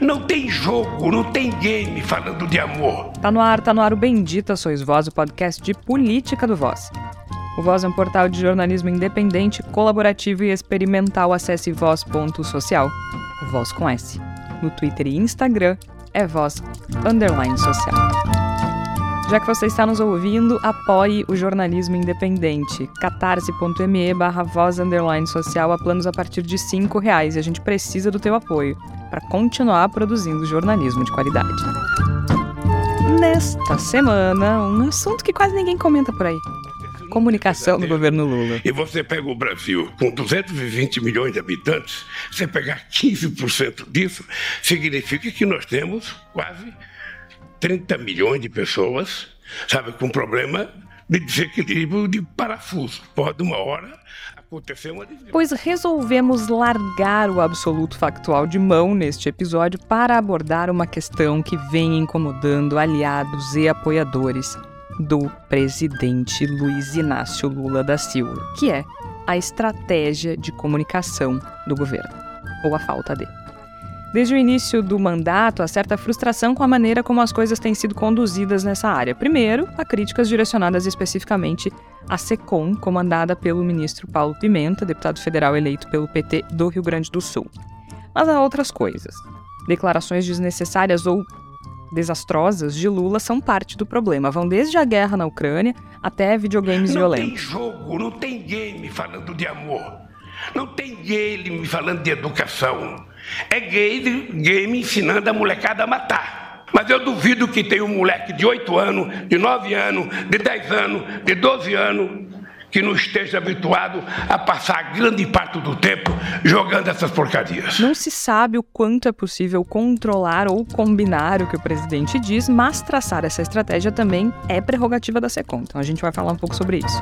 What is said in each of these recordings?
Não tem jogo, não tem game falando de amor. Tá no ar, tá no ar o Bendita Sois Voz, o podcast de política do Voz. O Voz é um portal de jornalismo independente, colaborativo e experimental. Acesse voz.social. Voz com S. No Twitter e Instagram é voz underline social. Já que você está nos ouvindo, apoie o jornalismo independente. catarse.me barra voz underline social a planos a partir de R$ reais e a gente precisa do teu apoio para continuar produzindo jornalismo de qualidade. Nesta semana, um assunto que quase ninguém comenta por aí. Comunicação do governo Lula. E você pega o Brasil com 220 milhões de habitantes, você pegar 15% disso, significa que nós temos quase 30 milhões de pessoas, sabe, com problema de desequilíbrio de parafuso. Pode uma hora acontecer uma Pois resolvemos largar o absoluto factual de mão neste episódio para abordar uma questão que vem incomodando aliados e apoiadores do presidente Luiz Inácio Lula da Silva, que é a estratégia de comunicação do governo, ou a falta dele. Desde o início do mandato, há certa frustração com a maneira como as coisas têm sido conduzidas nessa área. Primeiro, há críticas direcionadas especificamente à SECOM, comandada pelo ministro Paulo Pimenta, deputado federal eleito pelo PT do Rio Grande do Sul. Mas há outras coisas. Declarações desnecessárias ou desastrosas de Lula são parte do problema. Vão desde a guerra na Ucrânia até videogames não violentos. Não tem jogo, não tem game falando de amor. Não tem game falando de educação. É game, game ensinando a molecada a matar. Mas eu duvido que tenha um moleque de 8 anos, de 9 anos, de 10 anos, de 12 anos, que não esteja habituado a passar grande parte do tempo jogando essas porcarias. Não se sabe o quanto é possível controlar ou combinar o que o presidente diz, mas traçar essa estratégia também é prerrogativa da SECOM. Então a gente vai falar um pouco sobre isso.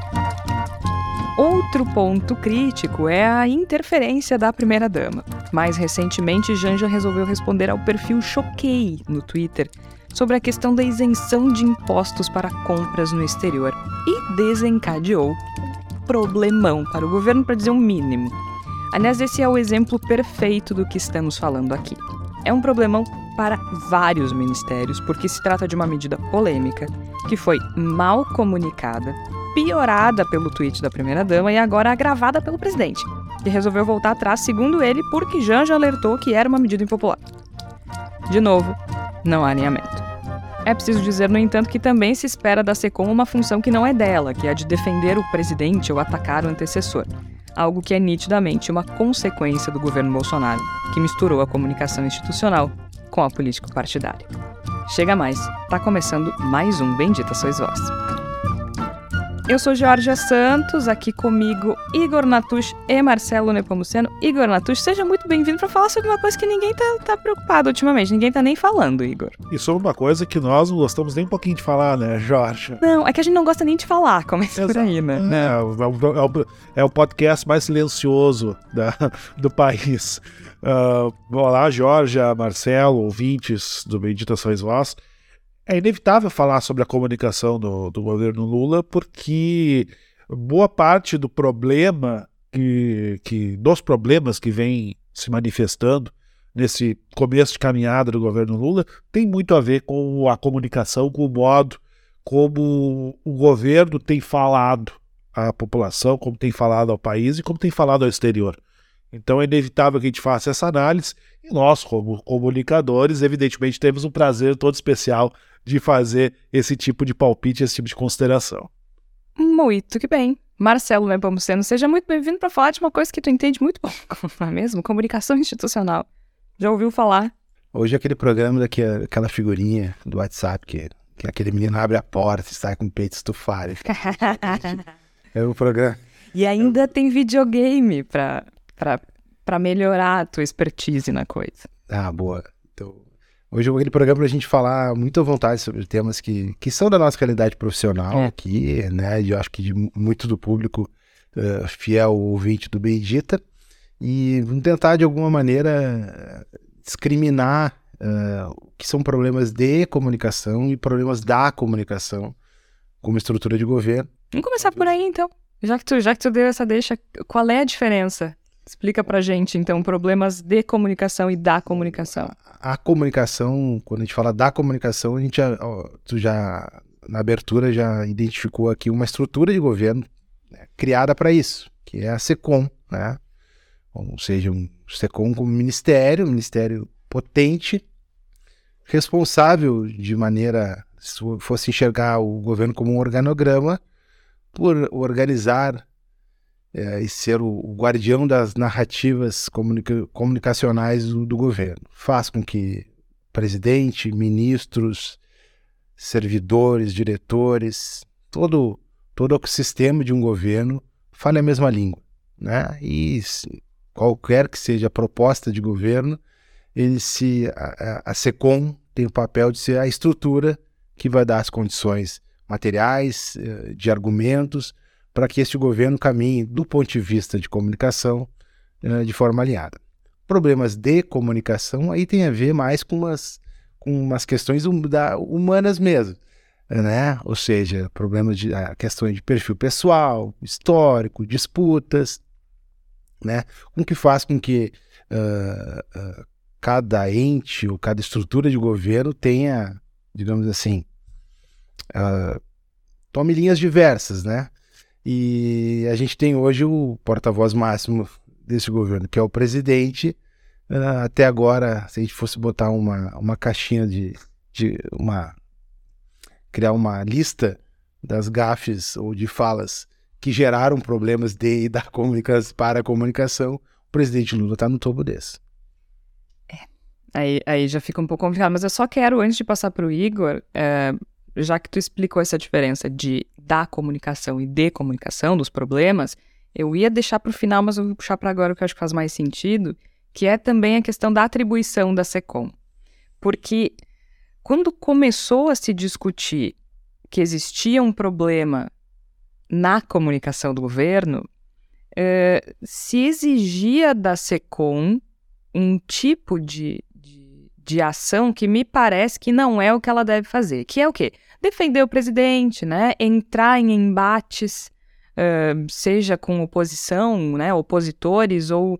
Outro ponto crítico é a interferência da primeira-dama. Mais recentemente, Janja resolveu responder ao perfil Choquei no Twitter sobre a questão da isenção de impostos para compras no exterior e desencadeou problemão para o governo, para dizer o um mínimo. Aliás, esse é o exemplo perfeito do que estamos falando aqui. É um problemão para vários ministérios, porque se trata de uma medida polêmica que foi mal comunicada, piorada pelo tweet da primeira-dama e agora agravada pelo presidente, que resolveu voltar atrás, segundo ele, porque Janja alertou que era uma medida impopular. De novo, não há alinhamento. É preciso dizer, no entanto, que também se espera da SECOM uma função que não é dela, que é a de defender o presidente ou atacar o antecessor. Algo que é nitidamente uma consequência do governo Bolsonaro, que misturou a comunicação institucional com a política partidária. Chega mais, tá começando mais um Bendita Sois Vós. Eu sou Georgia Santos, aqui comigo Igor Natush e Marcelo Nepomuceno. Igor Natush, seja muito bem-vindo para falar sobre uma coisa que ninguém tá, tá, preocupado ultimamente, ninguém tá nem falando, Igor. E sobre uma coisa que nós não gostamos nem um pouquinho de falar, né, Jorge? Não, é que a gente não gosta nem de falar, começa Exato. por aí, né? É, é, o, é, o, podcast mais silencioso da, do país. Uh, olá, Jorge, Marcelo, ouvintes do Meditações Vós. É inevitável falar sobre a comunicação do, do governo Lula, porque boa parte do problema que, que dos problemas que vem se manifestando nesse começo de caminhada do governo Lula tem muito a ver com a comunicação, com o modo como o governo tem falado à população, como tem falado ao país e como tem falado ao exterior. Então é inevitável que a gente faça essa análise e nós, como comunicadores, evidentemente temos um prazer todo especial de fazer esse tipo de palpite, esse tipo de consideração. Muito que bem. Marcelo Nepomuceno, seja muito bem-vindo para falar de uma coisa que tu entende muito bom, não é mesmo? Comunicação institucional. Já ouviu falar? Hoje é aquele programa daquela figurinha do WhatsApp que, que aquele menino abre a porta e sai com o peito estufado. é o programa. E ainda tem videogame para melhorar a tua expertise na coisa. Ah, boa. Então, Hoje é aquele programa para a gente falar muito à vontade sobre temas que, que são da nossa realidade profissional é. aqui, né? E eu acho que de muito do público uh, fiel ouvinte do Bendita. E vamos tentar, de alguma maneira, discriminar uh, que são problemas de comunicação e problemas da comunicação como estrutura de governo. Vamos começar por aí, então. Já que tu, já que tu deu essa deixa, qual é a diferença Explica pra gente, então, problemas de comunicação e da comunicação. A, a comunicação, quando a gente fala da comunicação, a gente já, ó, tu já, na abertura, já identificou aqui uma estrutura de governo né, criada para isso, que é a SECOM, né? Ou seja, um SECOM como ministério, um ministério potente, responsável de maneira, se fosse enxergar o governo como um organograma, por organizar é, e ser o, o, guardião das narrativas comunica comunicacionais do, do, governo. Faz com que presidente, ministros, servidores, diretores, todo, todo o ecossistema de um governo fale a mesma língua. Né? E qualquer que seja a proposta de governo, ele se a, a SECOM tem o papel de ser a estrutura que vai dar as condições materiais, eh, de argumentos, para que este governo caminhe, do ponto de vista de comunicação, eh, de forma alinhada. Problemas de comunicação aí tem a ver mais com umas, com umas questões humanas mesmo, né? Ou seja, problemas de questões de perfil pessoal, histórico, disputas, né? Com que faz com que uh, uh, cada ente ou cada estrutura de governo tenha, digamos assim, uh, tome linhas diversas, né? E a gente tem hoje o porta-voz máximo desse governo, que é o presidente. Uh, até agora, se a gente fosse botar uma, uma caixinha de, de uma criar uma lista das gafes ou de falas que geraram problemas de da comunicação para a comunicação, o presidente Lula está no topo desse. É. Aí, aí já fica um pouco complicado, mas eu só quero, antes de passar para o Igor, é, já que tu explicou essa diferença de da comunicação e de comunicação, dos problemas, eu ia deixar para o final, mas eu vou puxar para agora o que eu acho que faz mais sentido, que é também a questão da atribuição da SECOM. Porque quando começou a se discutir que existia um problema na comunicação do governo, eh, se exigia da SECOM um tipo de, de, de ação que me parece que não é o que ela deve fazer, que é o quê? Defender o presidente, né? Entrar em embates, uh, seja com oposição, né? Opositores ou uh,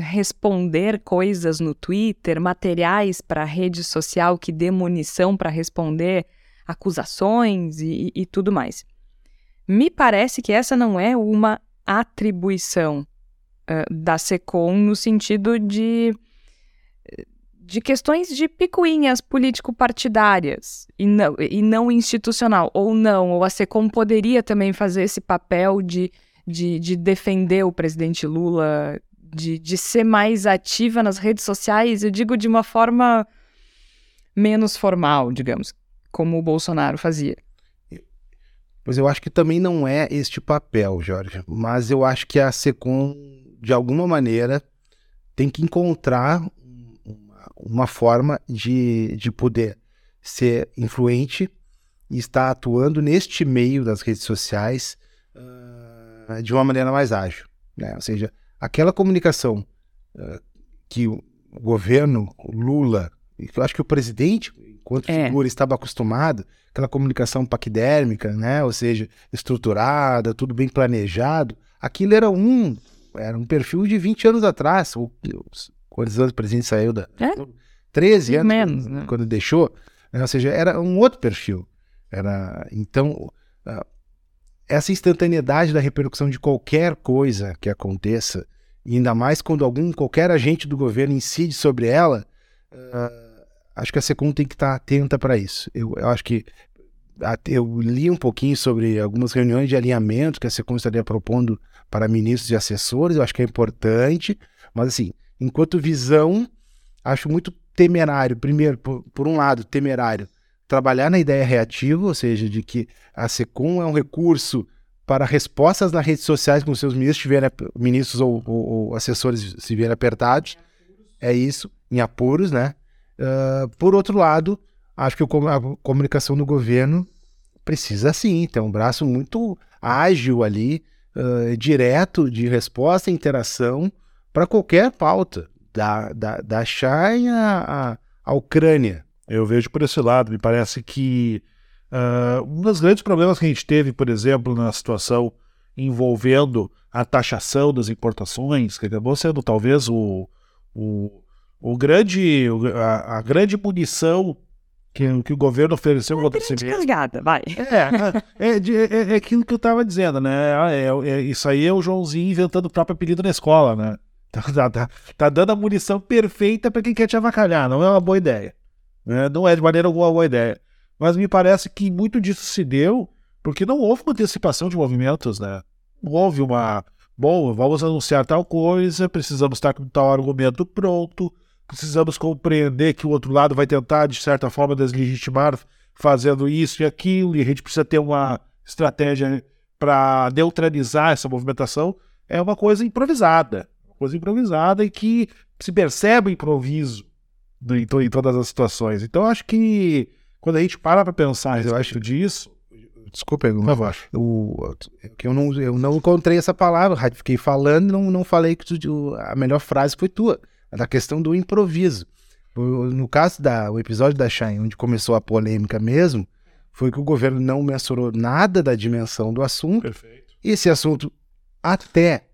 responder coisas no Twitter, materiais para rede social que dê munição para responder acusações e, e tudo mais. Me parece que essa não é uma atribuição da SECOM no sentido de de questões de picuinhas político-partidárias e não, e não institucional, ou não, ou a SECOM poderia também fazer esse papel de, de, de defender o presidente Lula, de, de ser mais ativa nas redes sociais, eu digo de uma forma menos formal, digamos, como o Bolsonaro fazia. Pois eu acho que também não é este papel, Jorge, mas eu acho que a SECOM, de alguma maneira, tem que encontrar uma forma de, de poder ser influente e estar atuando neste meio das redes sociais uh, de uma maneira mais ágil. Né? Ou seja, aquela comunicação uh, que o governo, o Lula, eu acho que o presidente, enquanto é. figura, estava acostumado, aquela comunicação paquidérmica, né? ou seja, estruturada, tudo bem planejado, aquilo era um, era um perfil de 20 anos atrás, ou Quantos anos o presidente saiu da. É? 13 anos. Menos, né? Quando deixou. Né? Ou seja, era um outro perfil. Era, então, essa instantaneidade da repercussão de qualquer coisa que aconteça, ainda mais quando algum, qualquer agente do governo incide sobre ela, uh, acho que a SECOM tem que estar atenta para isso. Eu, eu acho que eu li um pouquinho sobre algumas reuniões de alinhamento que a SECOM estaria propondo para ministros e assessores, eu acho que é importante, mas assim, Enquanto visão, acho muito temerário. Primeiro, por, por um lado, temerário trabalhar na ideia reativa, ou seja, de que a SECOM é um recurso para respostas nas redes sociais com seus ministros, tiverem, ministros ou, ou, ou assessores se vierem apertados. É isso, em apuros, né? Uh, por outro lado, acho que a comunicação do governo precisa sim ter um braço muito ágil ali, uh, direto de resposta e interação para qualquer pauta, da, da, da China à, Ucrânia. Eu vejo por esse lado, me parece que uh, um dos grandes problemas que a gente teve, por exemplo, na situação envolvendo a taxação das importações, que acabou sendo talvez o, o, o grande, a, a grande munição que, que o governo ofereceu é contra si mesmo. Vai. É, é, é, é, aquilo que eu estava dizendo, né? É, é, isso aí é o Joãozinho inventando o próprio apelido na escola, né? Tá, tá, tá, tá dando a munição perfeita para quem quer te avacalhar, não é uma boa ideia. Né? Não é de maneira alguma uma boa ideia. Mas me parece que muito disso se deu porque não houve uma antecipação de movimentos, né? Não houve uma. Bom, vamos anunciar tal coisa, precisamos estar com tal argumento pronto, precisamos compreender que o outro lado vai tentar, de certa forma, deslegitimar fazendo isso e aquilo, e a gente precisa ter uma estratégia para neutralizar essa movimentação. É uma coisa improvisada coisa improvisada e que se percebe o improviso em, em todas as situações. Então, acho que quando a gente para para pensar eu acho disso. Desculpa, eu, eu, eu, não, eu não encontrei essa palavra, fiquei falando e não, não falei que tu, a melhor frase foi tua, da questão do improviso. No caso da o episódio da Shine, onde começou a polêmica mesmo, foi que o governo não mensurou nada da dimensão do assunto. Perfeito. Esse assunto até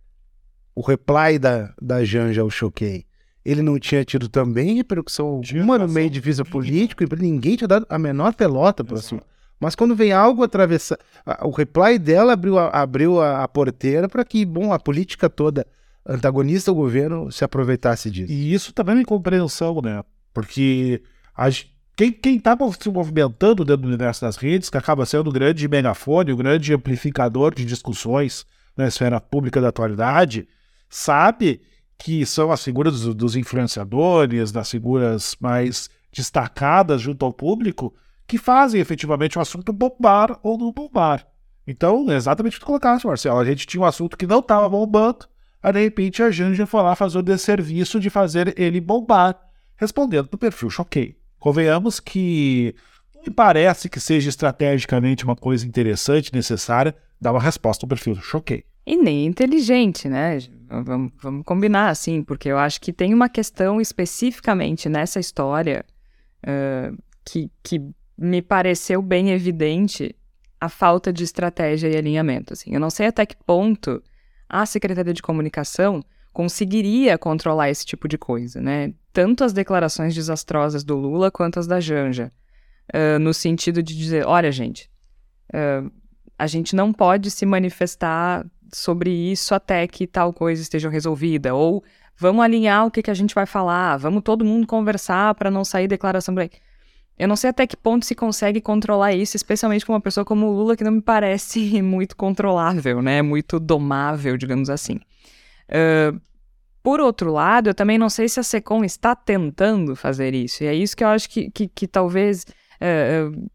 o reply da, da Janja ao Choquei, ele não tinha tido também repercussão alguma no meio de visa político e ninguém tinha dado a menor pelota para cima. Mas quando vem algo atravessar, o reply dela abriu a, abriu a, a porteira para que, bom, a política toda antagonista ao governo se aproveitasse disso. E isso também é uma incompreensão, né? Porque a, quem, quem tá se movimentando dentro do universo das redes, que acaba sendo o grande megafone, o grande amplificador de discussões na esfera pública da atualidade, sabe que são as figuras dos, dos influenciadores, das figuras mais destacadas junto ao público, que fazem efetivamente o assunto bombar ou não bombar. Então, é exatamente o que tu colocaste, Marcelo. A gente tinha um assunto que não estava bombando, aí de repente a Janja foi lá fazer o desserviço de fazer ele bombar, respondendo no perfil choquei. Convenhamos que me parece que seja estrategicamente uma coisa interessante, necessária, dar uma resposta no perfil choquei. E nem inteligente, né? Vamos, vamos, combinar assim, porque eu acho que tem uma questão especificamente nessa história uh, que, que me pareceu bem evidente a falta de estratégia e alinhamento. Assim. Eu não sei até que ponto a Secretaria de Comunicação conseguiria controlar esse tipo de coisa, né? Tanto as declarações desastrosas do Lula quanto as da Janja, uh, no sentido de dizer, olha, gente, uh, a gente não pode se manifestar sobre isso até que tal coisa esteja resolvida. Ou vamos alinhar o que, que a gente vai falar, vamos todo mundo conversar para não sair declaração por aí. Eu não sei até que ponto se consegue controlar isso, especialmente com uma pessoa como o Lula, que não me parece muito controlável, né? Muito domável, digamos assim. Uh, por outro lado, eu também não sei se a SECOM está tentando fazer isso. E é isso que eu acho que, que, que talvez uh,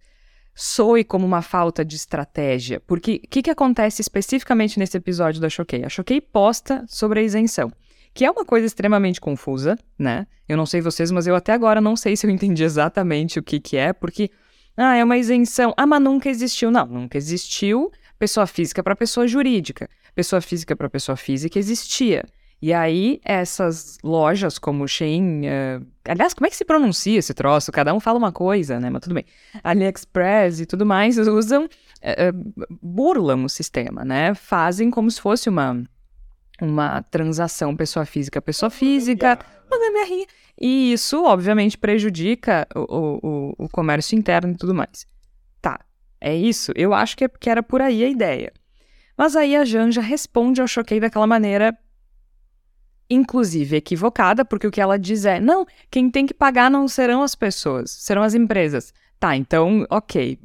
soe como uma falta de estratégia. Porque o que, que acontece especificamente nesse episódio da Choquei? A Choquei posta sobre a isenção, que é uma coisa extremamente confusa, né? Eu não sei vocês, mas eu até agora não sei se eu entendi exatamente o que, que é, porque. Ah, é uma isenção. Ah, mas nunca existiu. Não, nunca existiu pessoa física para pessoa jurídica. Pessoa física para pessoa física existia. E aí, essas lojas como Shein, uh, aliás, como é que se pronuncia esse troço? Cada um fala uma coisa, né? Mas tudo bem. AliExpress e tudo mais usam, uh, burlam o sistema, né? Fazem como se fosse uma, uma transação pessoa física, pessoa física, uma gambiarrinha. E isso, obviamente, prejudica o, o, o comércio interno e tudo mais. Tá, é isso? Eu acho que, é, que era por aí a ideia. Mas aí a Janja responde ao choquei daquela maneira inclusive equivocada, porque o que ela diz é: não, quem tem que pagar não serão as pessoas, serão as empresas. Tá, então, ok.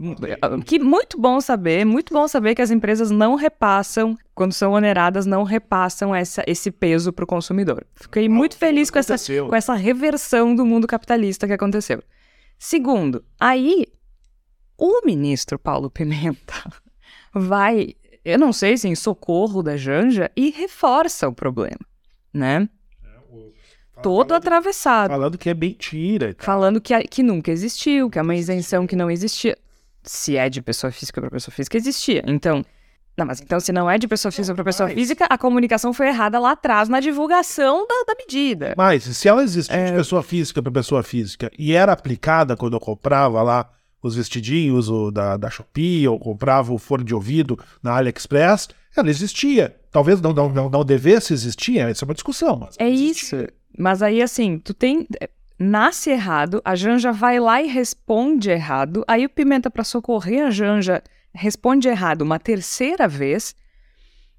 Que muito bom saber, muito bom saber que as empresas não repassam, quando são oneradas, não repassam essa, esse peso para o consumidor. Fiquei muito feliz com essa, com essa reversão do mundo capitalista que aconteceu. Segundo, aí o ministro Paulo Pimenta vai, eu não sei se em socorro da Janja, e reforça o problema né? É, Todo atravessado. Falando que é mentira. Falando que, que nunca existiu, que é uma isenção que não existia. Se é de pessoa física para pessoa física, existia. Então, não, mas então se não é de pessoa física para pessoa física, a comunicação foi errada lá atrás na divulgação da, da medida. Mas se ela existia é... de pessoa física para pessoa física e era aplicada quando eu comprava lá os vestidinhos o da, da Shopee ou comprava o fone de ouvido na AliExpress, ela existia. Talvez não, não, não, não devesse existir, essa é uma discussão. Mas é isso. Mas aí, assim, tu tem. Nasce errado, a Janja vai lá e responde errado. Aí o Pimenta, para socorrer a Janja, responde errado uma terceira vez.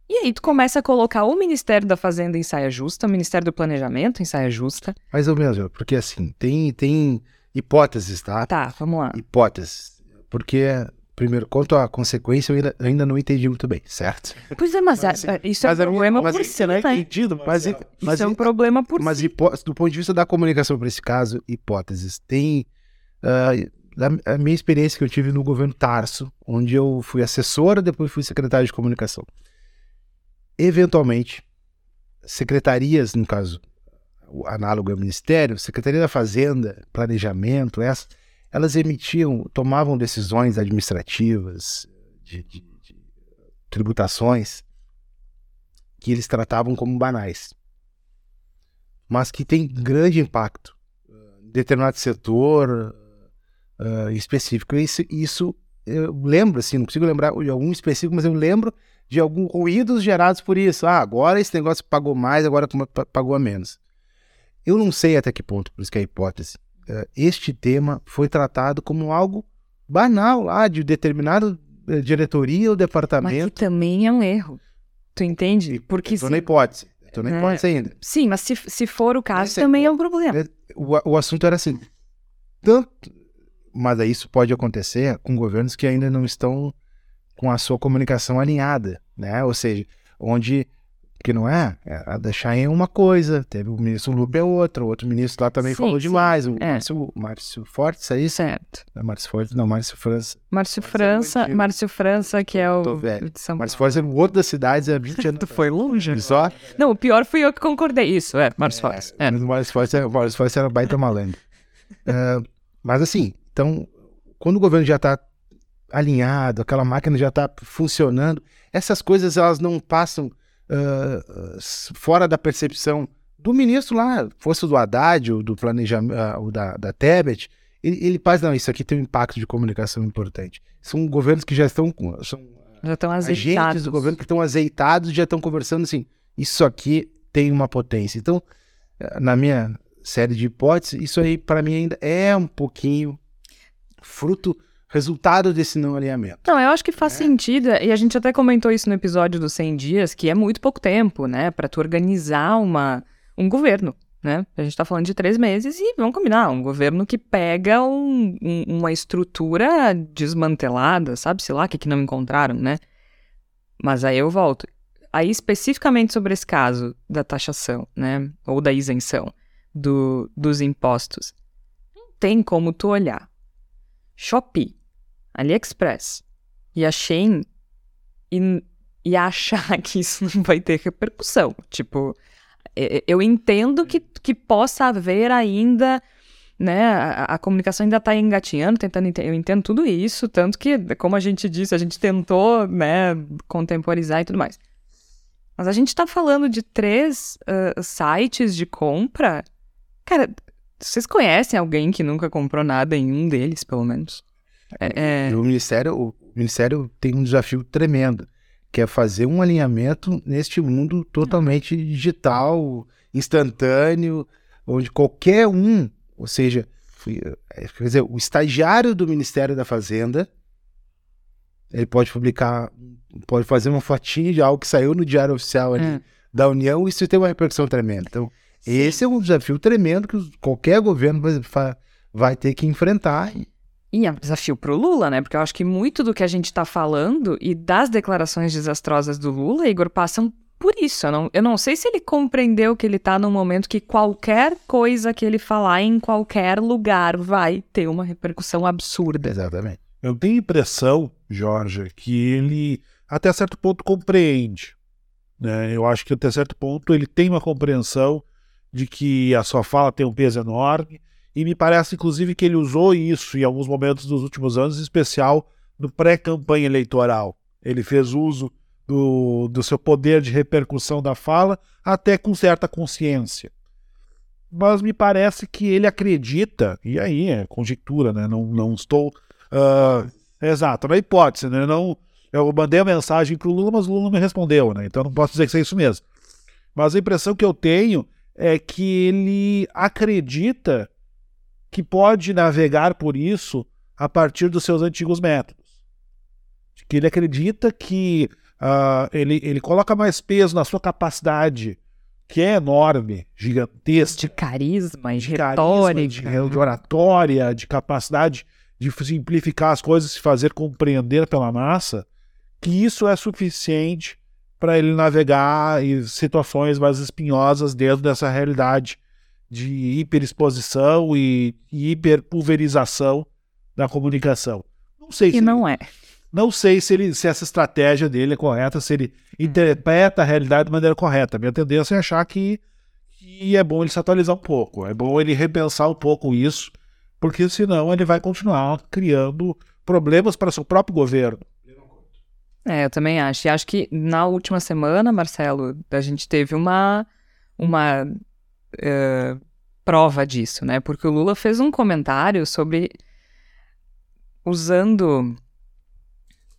E aí tu começa a colocar o Ministério da Fazenda em saia justa, o Ministério do Planejamento em saia justa. Mais ou menos, porque assim, tem, tem hipóteses, tá? Tá, vamos lá. Hipóteses. Porque Primeiro, quanto à consequência, eu ainda, ainda não entendi muito bem, certo? Pois é, mas, mas é, isso é um problema mas, por si, né? Entendido, mas, mas, mas isso é um problema por mas, si. Mas do ponto de vista da comunicação para esse caso, hipóteses. Tem uh, a minha experiência que eu tive no governo Tarso, onde eu fui assessora, depois fui secretário de comunicação. Eventualmente, secretarias, no caso, o análogo ao ministério, Secretaria da Fazenda, Planejamento, essa elas emitiam, tomavam decisões administrativas, de, de, de tributações, que eles tratavam como banais, mas que tem grande impacto em determinado setor uh, específico. Isso, isso eu lembro, assim, não consigo lembrar de algum específico, mas eu lembro de alguns ruídos gerados por isso. Ah, agora esse negócio pagou mais, agora pagou a menos. Eu não sei até que ponto, por isso que é a hipótese, eh, este tema foi tratado como algo banal lá de determinada eh, diretoria ou departamento. Mas que também é um erro. Tu entende? Porque Estou se... na hipótese. Estou na é. hipótese é... ainda. Sim, mas se, se for o caso, Esse também é, é um problema. É, o, o assunto era assim, tanto... Mas isso pode acontecer com governos que ainda não estão com a sua comunicação alinhada, né? Ou seja, onde que não é? é a Chain é uma coisa, teve o ministro Lupe é outra, o outro ministro lá também sim, falou sim. demais. O é. Márcio, Márcio Fortes, é isso? Certo. Não é Márcio Fortes, não, Márcio França. Márcio França, é Márcio França, que é o. Tô velho. De São Márcio Fortes é o outro das cidades, é 20 anos. tu foi longe. Só? Não, o pior fui eu que concordei. Isso, é, Márcio é, Fortes. É. Márcio Fortes, o Márcio Fortes era baita malandro. uh, mas assim, então, quando o governo já está alinhado, aquela máquina já está funcionando, essas coisas elas não passam uh, fora da percepção do ministro lá, fosse do Haddad, ou do planejamento, uh, ou da, da Tebet, ele, ele faz, não, isso aqui tem um impacto de comunicação importante. São governos que já estão com. São já estão azeitados. Agentes do governo que estão azeitados já estão conversando assim, isso aqui tem uma potência. Então, na minha série de hipóteses, isso aí para mim ainda é um pouquinho fruto resultado desse não alinhamento. Não, eu acho que faz é. sentido, e a gente até comentou isso no episódio dos 100 dias, que é muito pouco tempo, né, para tu organizar uma, um governo, né? A gente tá falando de três meses e vamos combinar, um governo que pega um, um, uma estrutura desmantelada, sabe, sei lá, o que, que não encontraram, né? Mas aí eu volto. Aí, especificamente sobre esse caso da taxação, né, ou da isenção do, dos impostos, não tem como tu olhar Shopee, AliExpress e a Shein e, e achar que isso não vai ter repercussão. Tipo, eu entendo que, que possa haver ainda, né, a, a comunicação ainda está engatinhando, tentando, eu entendo tudo isso, tanto que, como a gente disse, a gente tentou, né, contemporizar e tudo mais. Mas a gente está falando de três uh, sites de compra. Cara, vocês conhecem alguém que nunca comprou nada em um deles, pelo menos? É, é... O, ministério, o Ministério tem um desafio tremendo, que é fazer um alinhamento neste mundo totalmente digital, instantâneo, onde qualquer um, ou seja, é, quer dizer, o estagiário do Ministério da Fazenda, ele pode publicar, pode fazer uma fotinha de algo que saiu no Diário Oficial ali, é. da União, isso tem uma repercussão tremenda. Então, Sim. esse é um desafio tremendo que qualquer governo vai, vai ter que enfrentar. E é um desafio para o Lula, né? Porque eu acho que muito do que a gente está falando e das declarações desastrosas do Lula, Igor, passam por isso. Eu não, eu não sei se ele compreendeu que ele está num momento que qualquer coisa que ele falar em qualquer lugar vai ter uma repercussão absurda. Exatamente. Eu tenho impressão, Jorge, que ele até certo ponto compreende. Né? Eu acho que até certo ponto ele tem uma compreensão de que a sua fala tem um peso enorme e me parece, inclusive, que ele usou isso em alguns momentos dos últimos anos, em especial no pré-campanha eleitoral. Ele fez uso do, do seu poder de repercussão da fala, até com certa consciência. Mas me parece que ele acredita, e aí é conjectura, né? não, não estou. Uh, exato, na hipótese, né? não, Eu mandei a mensagem pro Lula, mas o Lula me respondeu, né? Então não posso dizer que é isso mesmo. Mas a impressão que eu tenho é que ele acredita que pode navegar por isso a partir dos seus antigos métodos. Que ele acredita que uh, ele, ele coloca mais peso na sua capacidade, que é enorme, gigantesca. De carisma, de, de retórica. de, de oratória, de capacidade de simplificar as coisas e fazer compreender pela massa, que isso é suficiente para ele navegar em situações mais espinhosas dentro dessa realidade de hiperexposição e, e hiperpulverização da comunicação. Não sei se não é. Não sei se, ele, se essa estratégia dele é correta, se ele interpreta a realidade de maneira correta. Minha tendência é achar que, que é bom ele se atualizar um pouco, é bom ele repensar um pouco isso, porque senão ele vai continuar criando problemas para seu próprio governo. É, eu também acho. E acho que na última semana, Marcelo, a gente teve uma, uma uh, prova disso, né? Porque o Lula fez um comentário sobre usando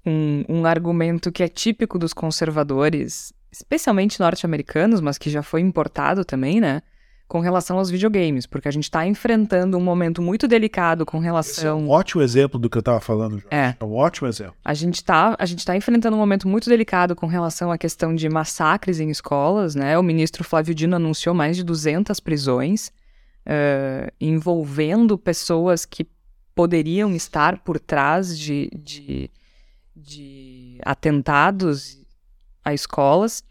um, um argumento que é típico dos conservadores, especialmente norte-americanos, mas que já foi importado também, né? Com relação aos videogames, porque a gente está enfrentando um momento muito delicado com relação. Esse é um ótimo exemplo do que eu estava falando, Jorge. É. é um ótimo exemplo. A gente está tá enfrentando um momento muito delicado com relação à questão de massacres em escolas, né? O ministro Flávio Dino anunciou mais de 200 prisões uh, envolvendo pessoas que poderiam estar por trás de, de, de atentados a escolas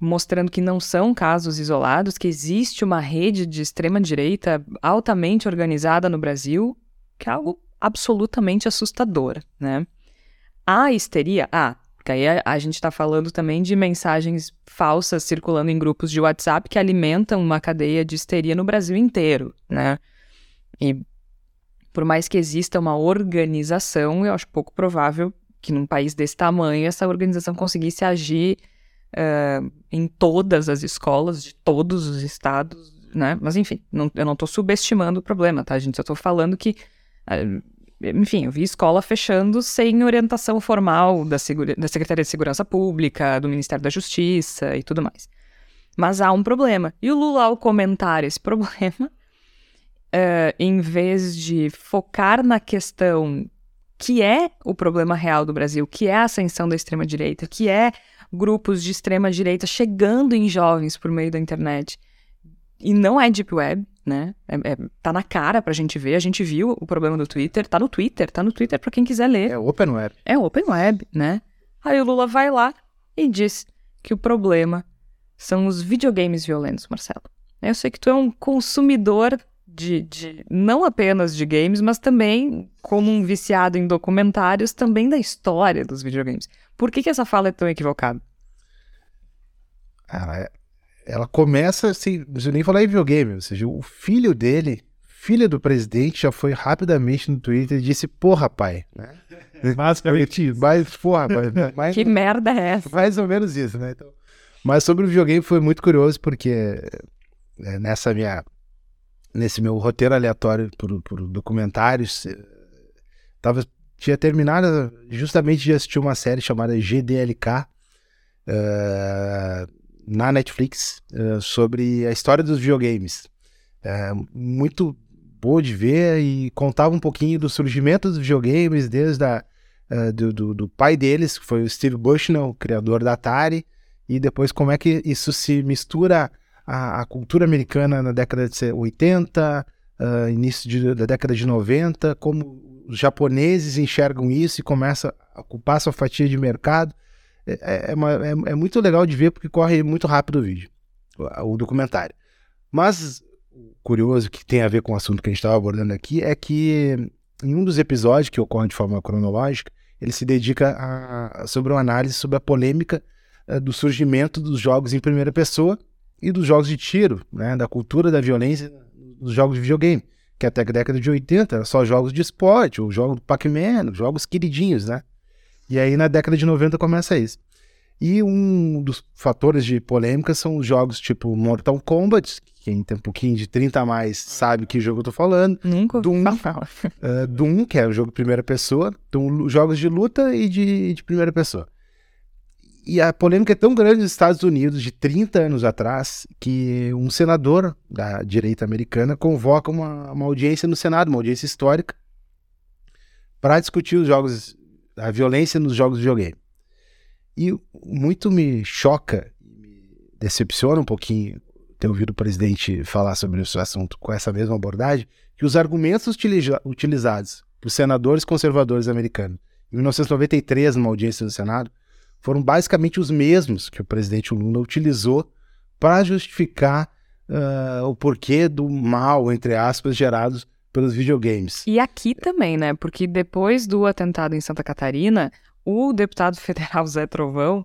mostrando que não são casos isolados, que existe uma rede de extrema-direita altamente organizada no Brasil, que é algo absolutamente assustador, né? A histeria, ah, porque aí a, a gente está falando também de mensagens falsas circulando em grupos de WhatsApp que alimentam uma cadeia de histeria no Brasil inteiro, né? E por mais que exista uma organização, eu acho pouco provável que num país desse tamanho essa organização conseguisse agir uh, em todas as escolas de todos os estados, né? Mas enfim, não, eu não estou subestimando o problema, tá, gente? Eu estou falando que, uh, enfim, eu vi escola fechando sem orientação formal da, da Secretaria de Segurança Pública, do Ministério da Justiça e tudo mais. Mas há um problema. E o Lula, ao comentar esse problema, uh, em vez de focar na questão que é o problema real do Brasil, que é a ascensão da extrema-direita, que é grupos de extrema direita chegando em jovens por meio da internet. E não é Deep Web, né? É, é, tá na cara pra gente ver. A gente viu o problema do Twitter. Tá no Twitter, tá no Twitter pra quem quiser ler. É Open Web. É Open Web, né? Aí o Lula vai lá e diz que o problema são os videogames violentos, Marcelo. Eu sei que tu é um consumidor de, de, não apenas de games, mas também como um viciado em documentários, também da história dos videogames. Por que, que essa fala é tão equivocada? Ela, é, ela começa assim, não nem falar em videogame, ou seja, o filho dele, filho do presidente, já foi rapidamente no Twitter e disse, porra, pai, né? Basicamente isso. Mas, porra, pai, mais, que merda é essa? Mais ou menos isso, né? Então, mas sobre o videogame foi muito curioso, porque é, nessa minha nesse meu roteiro aleatório por, por documentários, eh, tava tinha terminado justamente de assistir uma série chamada GDLK uh, eh, na Netflix uh, sobre a história dos videogames. Uh, muito boa de ver e contava um pouquinho do surgimento dos videogames desde a, do, do, do, pai deles, que foi o Steve Bushnell, o criador da Atari, e depois como é que isso se mistura à, à cultura americana na década de 80, início de, da década de 90, como os japoneses enxergam isso e começam a ocupar sua fatia de mercado. É, é, é uma, é, é, muito legal de ver porque corre muito rápido o vídeo, o, o documentário. Mas curioso que tem a ver com o assunto que a gente estava abordando aqui é que em um dos episódios que ocorre de forma cronológica, ele se dedica a, sobre uma análise sobre a polêmica uh, do surgimento dos jogos em primeira pessoa e dos jogos de tiro, né, da cultura da violência dos jogos de videogame que até a década de 80 era só jogos de esporte, o jogo do Pac-Man, jogos queridinhos, né? E aí na década de 90 começa isso. E um dos fatores de polêmica são os jogos tipo Mortal Kombat, quem tem um pouquinho de 30 a mais sabe que jogo eu tô falando. Nunca Doom, uh, Doom, que é o jogo primeira pessoa. Então, jogos de luta e de, de primeira pessoa. E a polêmica é tão grande nos Estados Unidos, de 30 anos atrás, que um senador da direita americana convoca uma, uma audiência no Senado, uma audiência histórica, para discutir os jogos, a violência nos jogos de videogame. E muito me choca, me decepciona um pouquinho ter ouvido o presidente falar sobre esse assunto com essa mesma abordagem, que os argumentos utiliza utilizados por senadores conservadores americanos em 1993, numa audiência do Senado, foram basicamente os mesmos que o presidente Lula utilizou para justificar uh, o porquê do mal, entre aspas, gerados pelos videogames. E aqui também, né? Porque depois do atentado em Santa Catarina, o deputado federal Zé Trovão,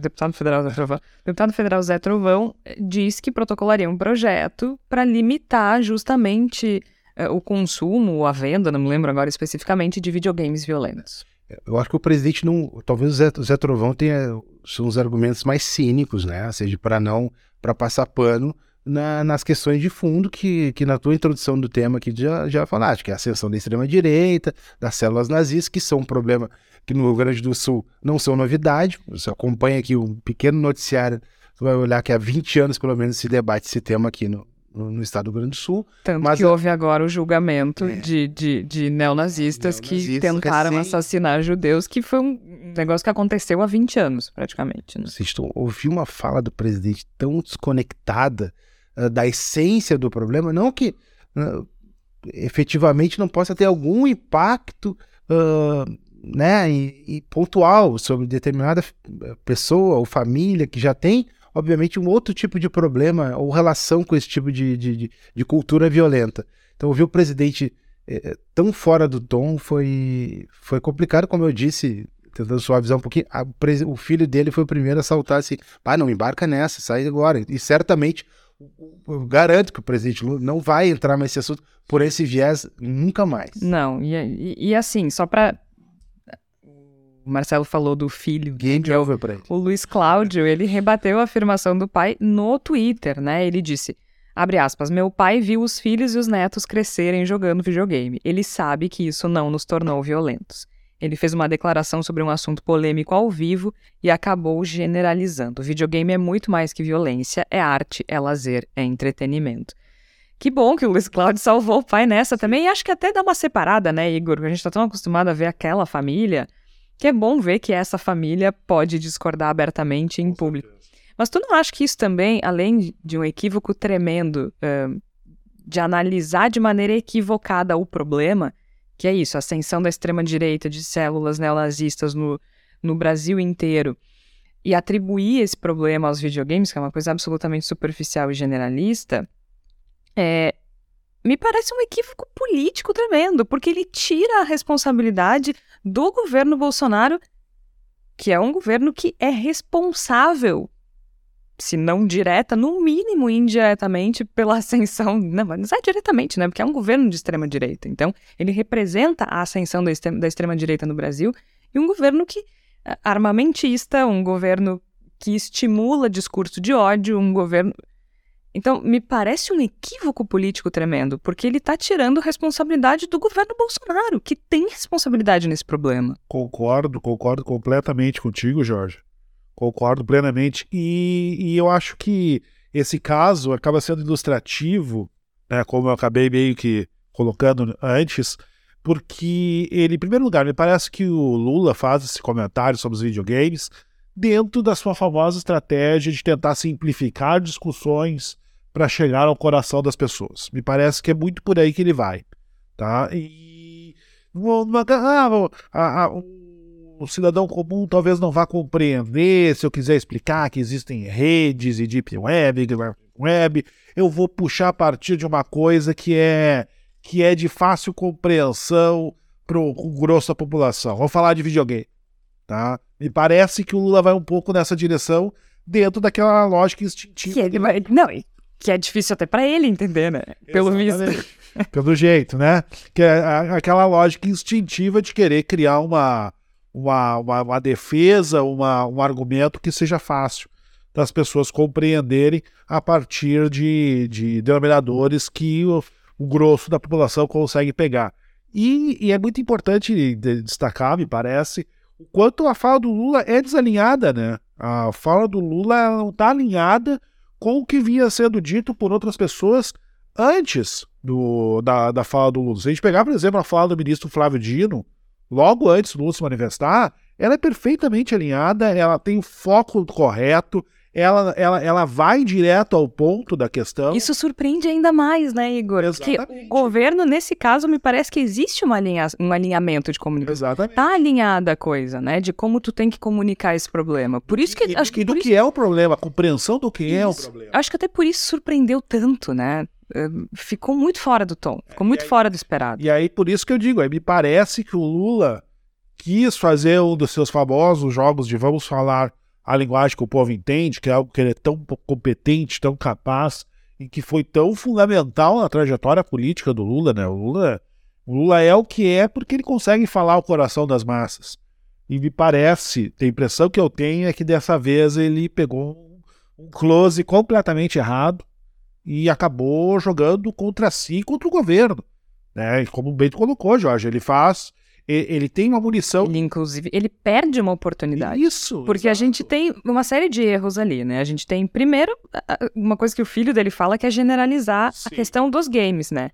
deputado federal Zé Trovão, deputado federal Zé Trovão eh, diz que protocolaria um projeto para limitar justamente uh, o consumo a venda, não me lembro agora especificamente, de videogames violentos. Eu acho que o presidente não. Talvez o Zé, o Zé Trovão tenha os argumentos mais cínicos, né? Ou seja, para não. para passar pano na, nas questões de fundo que, que na tua introdução do tema aqui já, já falaste, que é a ascensão da extrema-direita, das células nazistas, que são um problema que no Rio Grande do Sul não são novidade. Você acompanha aqui um pequeno noticiário, você vai olhar que há 20 anos, pelo menos, se debate esse tema aqui no, no, estado do Rio Grande do Sul. Tanto mas que houve agora o julgamento é, de, de, de neonazistas, que tentaram assassinar judeus, que foi um negócio que aconteceu há 20 anos, praticamente. Né? Vocês ouvi uma fala do presidente tão desconectada uh, da essência do problema, não que uh, efetivamente não possa ter algum impacto uh, né, e, e pontual sobre determinada pessoa ou família que já tem obviamente, um outro tipo de problema ou relação com esse tipo de, de, de cultura violenta. Então, ouvir o presidente é, tão fora do tom foi, foi complicado, como eu disse, tentando suavizar um pouquinho. A, o filho dele foi o primeiro a saltar assim: ah, não embarca nessa, sai agora. E certamente, eu garanto que o presidente Lula não vai entrar nesse assunto por esse viés nunca mais. Não, e, e, e assim, só para o Marcelo falou do filho. Game é over pra ele. O Luiz Cláudio, ele rebateu a afirmação do pai no Twitter, né? Ele disse: abre aspas, meu pai viu os filhos e os netos crescerem jogando videogame. Ele sabe que isso não nos tornou violentos. Ele fez uma declaração sobre um assunto polêmico ao vivo e acabou generalizando. O videogame é muito mais que violência, é arte, é lazer, é entretenimento. Que bom que o Luiz Cláudio salvou o pai nessa também. E acho que até dá uma separada, né, Igor? A gente tá tão acostumado a ver aquela família que é bom ver que essa família pode discordar abertamente em público. Mas tu não acha que isso também, além de um equívoco tremendo uh, de analisar de maneira equivocada o problema, que é isso, a ascensão da extrema-direita de células neonazistas no, no Brasil inteiro, e atribuir esse problema aos videogames, que é uma coisa absolutamente superficial e generalista, é, me parece um equívoco político tremendo, porque ele tira a responsabilidade do governo Bolsonaro, que é um governo que é responsável, se não direta, no mínimo indiretamente, pela ascensão. Não, mas não é diretamente, né? Porque é um governo de extrema-direita. Então, ele representa a ascensão da extrema-direita no Brasil e um governo que armamentista, um governo que estimula discurso de ódio, um governo então, me parece um equívoco político tremendo, porque ele está tirando responsabilidade do governo Bolsonaro, que tem responsabilidade nesse problema. Concordo, concordo completamente contigo, Jorge. Concordo plenamente. E, e eu acho que esse caso acaba sendo ilustrativo, né, como eu acabei meio que colocando antes, porque ele, em primeiro lugar, me parece que o Lula faz esse comentário sobre os videogames dentro da sua famosa estratégia de tentar simplificar discussões para chegar ao coração das pessoas. Me parece que é muito por aí que ele vai, tá? E ah, a, a, o cidadão comum talvez não vá compreender se eu quiser explicar que existem redes e deep web, web, eu vou puxar a partir de uma coisa que é que é de fácil compreensão para o grosso da população. Vou falar de videogame, tá? Me parece que o Lula vai um pouco nessa direção dentro daquela lógica instintiva. Que ele vai, não, que é difícil até para ele entender, né? Pelo Exatamente. visto. Pelo jeito, né? Que é aquela lógica instintiva de querer criar uma, uma, uma, uma defesa, uma, um argumento que seja fácil das pessoas compreenderem a partir de, de denominadores que o, o grosso da população consegue pegar. E, e, é muito importante destacar, me parece, o quanto a fala do Lula é desalinhada, né? A fala do Lula não está alinhada com o que vinha sendo dito por outras pessoas antes do, da, da fala do Lula. Se a gente pegar, por exemplo, a fala do ministro Flávio Dino, logo antes do Lula se manifestar, ela é perfeitamente alinhada, ela tem o foco correto, ela, ela, ela vai direto ao ponto da questão. Isso surpreende ainda mais, né, Igor? Exatamente. Porque o governo, nesse caso, me parece que existe uma alinha, um alinhamento de comunicação. Exatamente. Tá alinhada a coisa, né? De como tu tem que comunicar esse problema. Por isso que. E, acho que do que é o problema, a compreensão do que isso. é o problema. Acho que até por isso surpreendeu tanto, né? Ficou muito fora do tom, ficou muito aí, fora do esperado. E aí, por isso que eu digo, aí me parece que o Lula quis fazer um dos seus famosos jogos de vamos falar a linguagem que o povo entende, que é algo que ele é tão competente, tão capaz e que foi tão fundamental na trajetória política do Lula, né? O Lula, o Lula é o que é porque ele consegue falar o coração das massas. E me parece, a impressão que eu tenho é que dessa vez ele pegou um close completamente errado e acabou jogando contra si contra o governo. Né? Como o Bento colocou, Jorge, ele faz ele tem uma munição. Ele, inclusive, ele perde uma oportunidade. Isso. Porque exato. a gente tem uma série de erros ali, né? A gente tem, primeiro, uma coisa que o filho dele fala que é generalizar Sim. a questão dos games, né?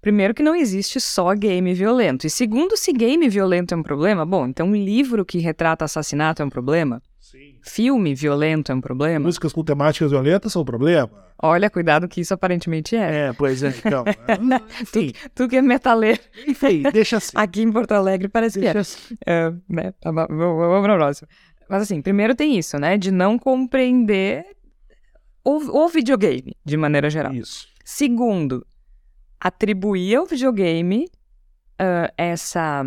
Primeiro, que não existe só game violento. E segundo, se game violento é um problema, bom, então um livro que retrata assassinato é um problema. Sim. Filme violento é um problema. Músicas com temáticas violentas são um problema. Olha, cuidado que isso aparentemente é. É, pois é, então. tu, tu, que é metaleiro. Enfim, deixa assim. Aqui em Porto Alegre parece deixa que é. Assim. é né? Tá vamos para o próximo. Mas assim, primeiro tem isso, né? De não compreender o, o videogame, de maneira geral. Isso. Segundo, atribuir ao videogame uh, essa,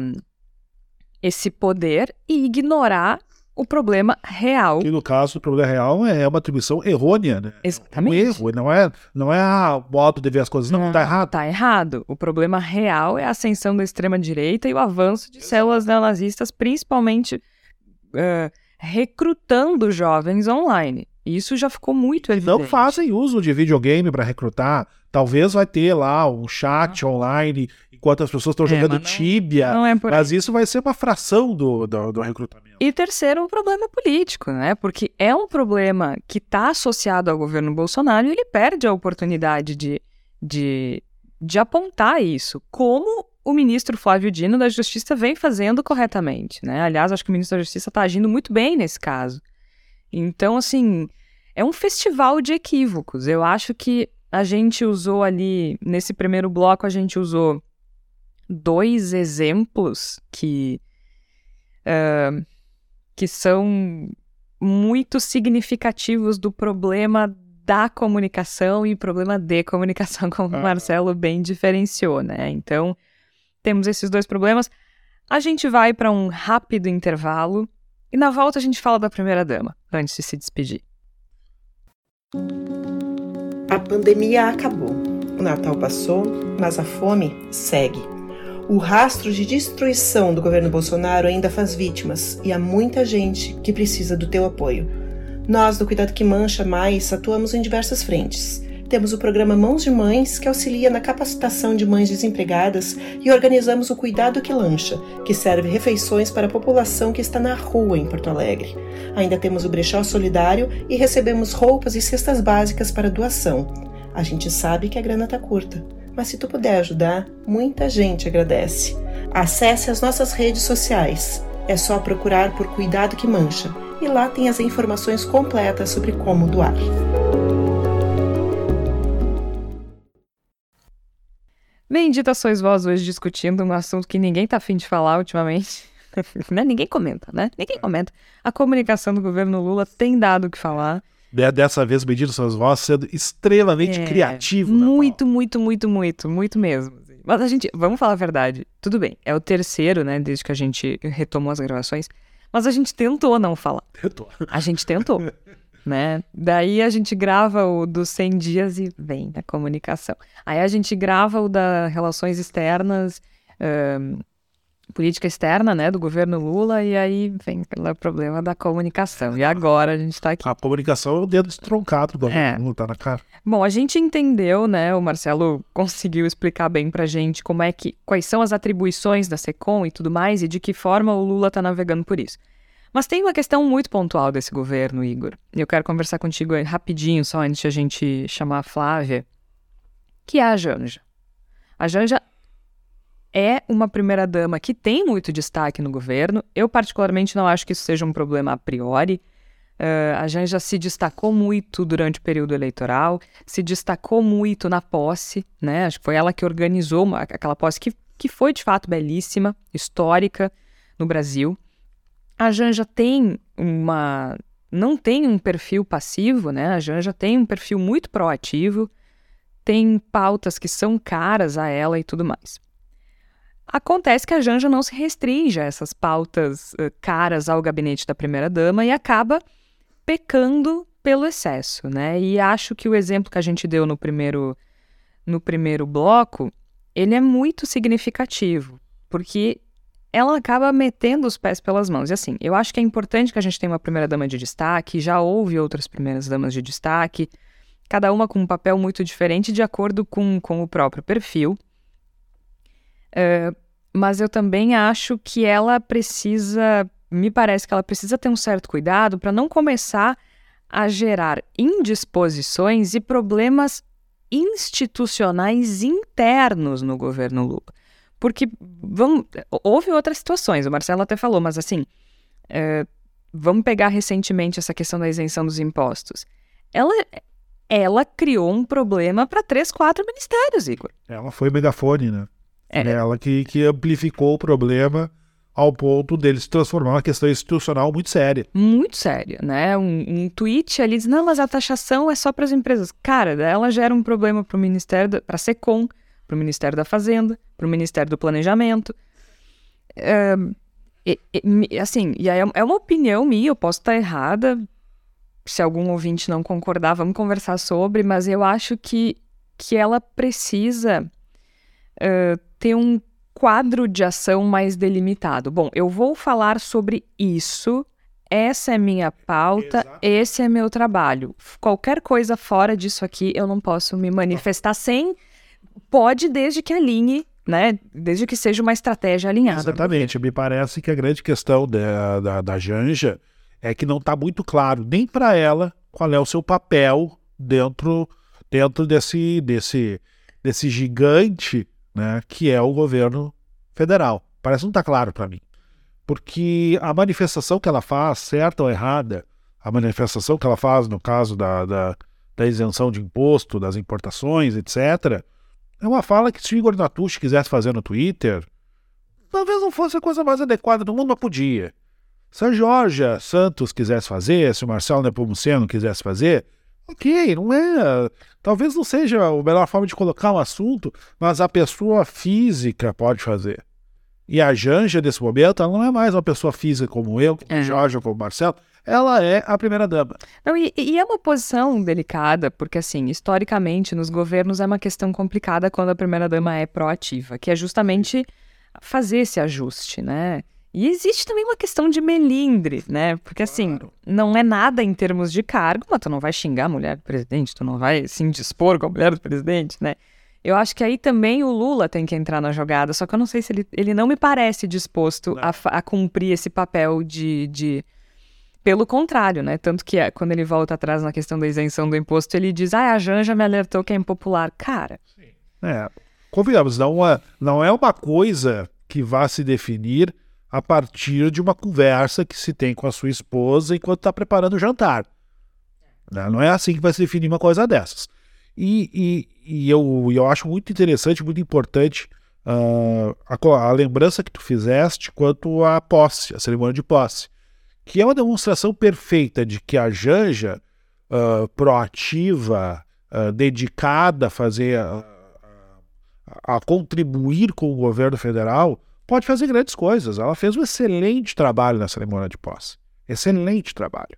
esse poder e ignorar o problema real. Que no caso, o problema real é uma atribuição errônea, né? Exatamente. Um erro, não é, não é a modo de ver as coisas, não, não tá errado. Tá errado. O problema real é a ascensão da extrema-direita e o avanço de células neonazistas, principalmente uh, recrutando jovens online. Isso já ficou muito evidente. Não fazem uso de videogame para recrutar. Talvez vai ter lá um chat ah. online enquanto as pessoas estão é, jogando não, Tibia. Não é mas isso vai ser uma fração do, do, do, recrutamento. E terceiro, um problema político, né? Porque é um problema que está associado ao governo Bolsonaro e ele perde a oportunidade de, de, de apontar isso. Como o ministro Flávio Dino da Justiça vem fazendo corretamente, né? Aliás, acho que o ministro da Justiça está agindo muito bem nesse caso. Então, assim, é um festival de equívocos. Eu acho que a gente usou ali, nesse primeiro bloco, a gente usou dois exemplos que, uh, que são muito significativos do problema da comunicação e problema de comunicação, como o Marcelo bem diferenciou, né? Então, temos esses dois problemas. A gente vai para um rápido intervalo e na volta a gente fala da primeira dama, antes de se despedir. A pandemia acabou. O Natal passou, mas a fome segue. O rastro de destruição do governo Bolsonaro ainda faz vítimas e há muita gente que precisa do teu apoio. Nós, do Cuidado que Mancha Mais, atuamos em diversas frentes. Temos o programa Mãos de Mães, que auxilia na capacitação de mães desempregadas, e organizamos o Cuidado que Lancha, que serve refeições para a população que está na rua em Porto Alegre. Ainda temos o Brechó Solidário e recebemos roupas e cestas básicas para doação. A gente sabe que a grana está curta mas se tu puder ajudar, muita gente agradece. Acesse as nossas redes sociais. É só procurar por Cuidado que Mancha e lá tem as informações completas sobre como doar. Bendita sois vós hoje discutindo um assunto que ninguém tá afim de falar ultimamente. né? Ninguém comenta, né? Ninguém comenta. A comunicação do governo Lula tem dado o que falar dessa vez medindo suas vozes, sendo extremamente é, criativo. Muito, muito, muito, muito, muito mesmo. Assim. Mas a gente, vamos falar a verdade, tudo bem, é o terceiro, né, desde que a gente retomou as gravações, mas a gente tentou não falar. Tentou. A gente tentou, né? Daí a gente grava o dos 100 dias e vem a comunicação. Aí a gente grava o da relações externas um, política externa, né, do governo Lula, e aí vem o problema da comunicação. E agora a gente está aqui. A comunicação é o dedo estroncado do É. Lula, tá na cara. Bom, a gente entendeu, né? O Marcelo conseguiu explicar bem pra gente como é que quais são as atribuições da SECOM e tudo mais e de que forma o Lula tá navegando por isso. Mas tem uma questão muito pontual desse governo, Igor. Eu quero conversar contigo rapidinho, só antes de a gente chamar a Flávia, que é a Janja. A Janja é uma primeira-dama que tem muito destaque no governo. Eu, particularmente, não acho que isso seja um problema a priori. Uh, a Janja se destacou muito durante o período eleitoral, se destacou muito na posse, né? Acho que foi ela que organizou uma, aquela posse que, que foi de fato belíssima, histórica no Brasil. A Janja tem uma. não tem um perfil passivo, né? A Janja tem um perfil muito proativo, tem pautas que são caras a ela e tudo mais. Acontece que a Janja não se restringe a essas pautas uh, caras ao gabinete da primeira-dama e acaba pecando pelo excesso, né? E acho que o exemplo que a gente deu no primeiro, no primeiro bloco, ele é muito significativo, porque ela acaba metendo os pés pelas mãos. E assim, eu acho que é importante que a gente tenha uma primeira-dama de destaque, já houve outras primeiras-damas de destaque, cada uma com um papel muito diferente de acordo com, com o próprio perfil. Uh, mas eu também acho que ela precisa, me parece que ela precisa ter um certo cuidado para não começar a gerar indisposições e problemas institucionais internos no governo Lula. Porque vamos, houve outras situações, o Marcelo até falou, mas assim, é, vamos pegar recentemente essa questão da isenção dos impostos. Ela, ela criou um problema para três, quatro ministérios, Igor. Ela foi megafone, né? É. Ela que, que amplificou o problema ao ponto dele se transformar uma questão institucional muito séria. Muito séria, né? Um, um tweet ali diz, não, mas a taxação é só para as empresas. Cara, ela gera um problema para o Ministério, para a SECOM, para o Ministério da Fazenda, para o Ministério do Planejamento. É, e, assim, e aí é uma opinião minha, eu posso estar errada, se algum ouvinte não concordar, vamos conversar sobre, mas eu acho que, que ela precisa uh, ter um quadro de ação mais delimitado. Bom, eu vou falar sobre isso, essa é minha pauta, Exato. esse é meu trabalho. Qualquer coisa fora disso aqui eu não posso me manifestar sem. Pode, desde que alinhe, né? Desde que seja uma estratégia alinhada. Exatamente. Me parece que a grande questão da, da, da Janja é que não está muito claro nem para ela qual é o seu papel dentro, dentro desse, desse, desse gigante né, que é o governo federal. Parece que não está claro para mim. Porque a manifestação que ela faz, certa ou errada, a manifestação que ela faz no caso da, da, da isenção de imposto, das importações, etc., é uma fala que se o Igor Natucci quisesse fazer no Twitter, talvez não fosse a coisa mais adequada do mundo, mas podia. Se a Georgia Santos quisesse fazer, se o Marcelo Nepomuceno quisesse fazer, ok, não é. Talvez não seja a melhor forma de colocar um assunto, mas a pessoa física pode fazer. E a Janja, nesse momento, ela não é mais uma pessoa física como eu, como É. Jorge ou como o Marcelo. Ela é a primeira dama. Não, e, e é uma posição delicada, porque, assim, historicamente, nos governos é uma questão complicada quando a primeira-dama é proativa, que é justamente fazer esse ajuste, né? E existe também uma questão de melindre, né? Porque, assim, não é nada em termos de cargo, mas tu não vai xingar a mulher do presidente, tu não vai se indispor com a mulher do presidente, né? Eu acho que aí também o Lula tem que entrar na jogada, só que eu não sei se ele, ele não me parece disposto a, a cumprir esse papel de, de pelo contrário, né? Tanto que é, quando ele volta atrás na questão da isenção do imposto, ele diz: ah, a Janja me alertou que é impopular. Cara, É, convenhamos, não é, não é uma coisa que vá se definir a partir de uma conversa que se tem com a sua esposa enquanto está preparando o jantar. Né? Não é assim que vai se definir uma coisa dessas. E, e, e eu, eu acho muito interessante, muito importante ah, a, a lembrança que tu fizeste quanto à posse, a cerimônia de posse, que é uma demonstração perfeita de que a Janja, ah, proativa, ah, dedicada a fazer ah, a contribuir com o governo federal, pode fazer grandes coisas. Ela fez um excelente trabalho na cerimônia de posse. Excelente trabalho.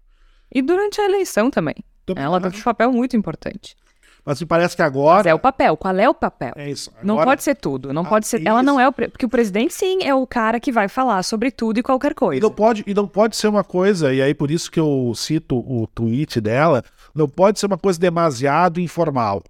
e durante a eleição também. Também Ela teve um papel muito importante. Mas me parece que agora. Mas é o papel. Qual é o papel? É isso. Agora... Não pode ser tudo. Não ah, pode ser. Isso. Ela não é o. Porque o presidente, sim, é o cara que vai falar sobre tudo e qualquer coisa. E não pode, e não pode ser uma coisa, e aí por isso que eu cito o tweet dela, não pode ser uma coisa demasiado informal.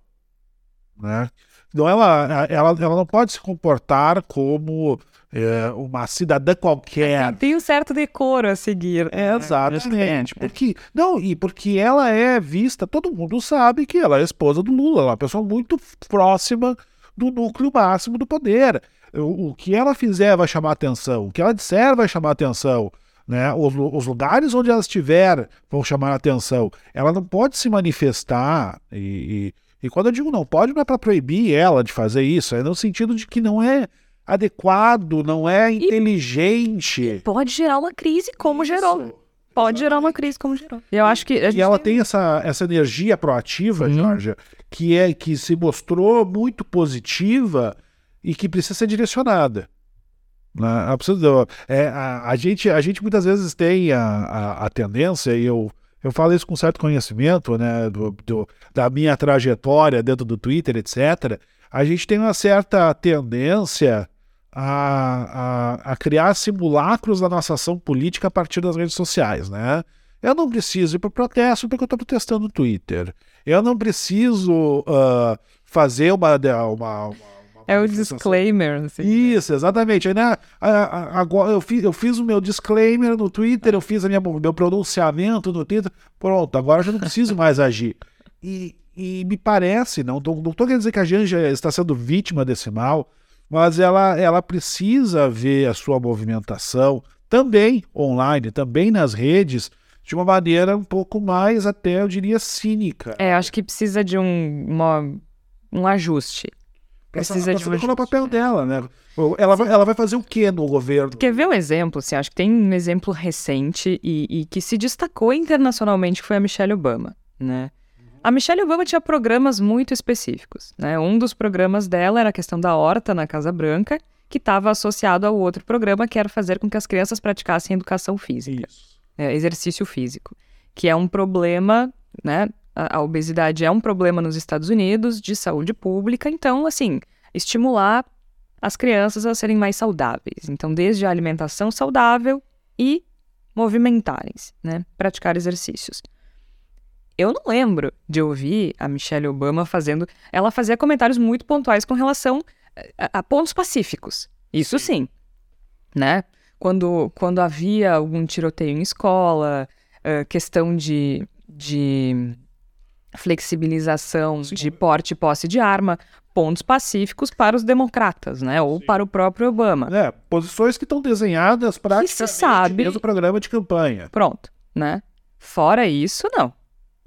Né? Não, ela, ela, ela não pode se comportar como é, uma cidadã qualquer. Tem um certo decoro a seguir. É, exatamente. Porque, não, e porque ela é vista, todo mundo sabe que ela é esposa do Lula, ela é uma pessoa muito próxima do núcleo máximo do poder. O, o que ela fizer vai chamar atenção, o que ela disser vai chamar atenção. Né? Os, os, lugares onde ela estiver vão chamar atenção. Ela não pode se manifestar e, e, e quando eu digo não pode, não é para proibir ela de fazer isso, é no sentido de que não é adequado, não é inteligente. pode gerar uma crise, como Isso. gerou. Pode gerar uma crise, como gerou. Eu acho que. E ela tem, tem essa, essa energia proativa. Jorge, que, é, que se mostrou muito positiva e que precisa ser direcionada. Né? É, a, a, gente, a gente muitas vezes tem a, a, a, tendência, e eu, eu falo isso com certo conhecimento né, do, do, da minha trajetória dentro do Twitter, etc. A gente tem uma certa tendência a, a, a, criar simulacros da nossa ação política a partir das redes sociais, né? Eu não preciso ir para protesto porque eu estou protestando no Twitter. Eu não preciso uh, fazer uma, uma, uma é o disclaimer. Assim. Isso, exatamente. Aí, né, agora eu fiz, eu fiz o meu disclaimer no Twitter, eu fiz minha, meu pronunciamento no Twitter. Pronto, agora eu já não preciso mais agir. E, e me parece, não estou não querendo dizer que a Janja está sendo vítima desse mal, mas ela, ela precisa ver a sua movimentação também online, também nas redes, de uma maneira um pouco mais, até eu diria, cínica. É, acho que precisa de um, uma, um ajuste. Precisa de um ajuste. o papel dela, né? Ela vai, ela vai fazer o que no governo? Quer ver um exemplo? Assim, acho que tem um exemplo recente e, e que se destacou internacionalmente, que foi a Michelle Obama, né? A Michelle Obama tinha programas muito específicos. Né? Um dos programas dela era a questão da horta na Casa Branca, que estava associado ao outro programa, que era fazer com que as crianças praticassem educação física, é, exercício físico, que é um problema, né? A, a obesidade é um problema nos Estados Unidos de saúde pública, então, assim, estimular as crianças a serem mais saudáveis. Então, desde a alimentação saudável e movimentarem-se, né? Praticar exercícios. Eu não lembro de ouvir a Michelle Obama fazendo. Ela fazia comentários muito pontuais com relação a, a pontos pacíficos. Isso sim. Né? Quando, quando havia algum tiroteio em escola, uh, questão de, de flexibilização sim. de porte e posse de arma, pontos pacíficos para os democratas, né? Ou sim. para o próprio Obama. É, posições que estão desenhadas para que se sabe desde o programa de campanha. Pronto, né? Fora isso, não.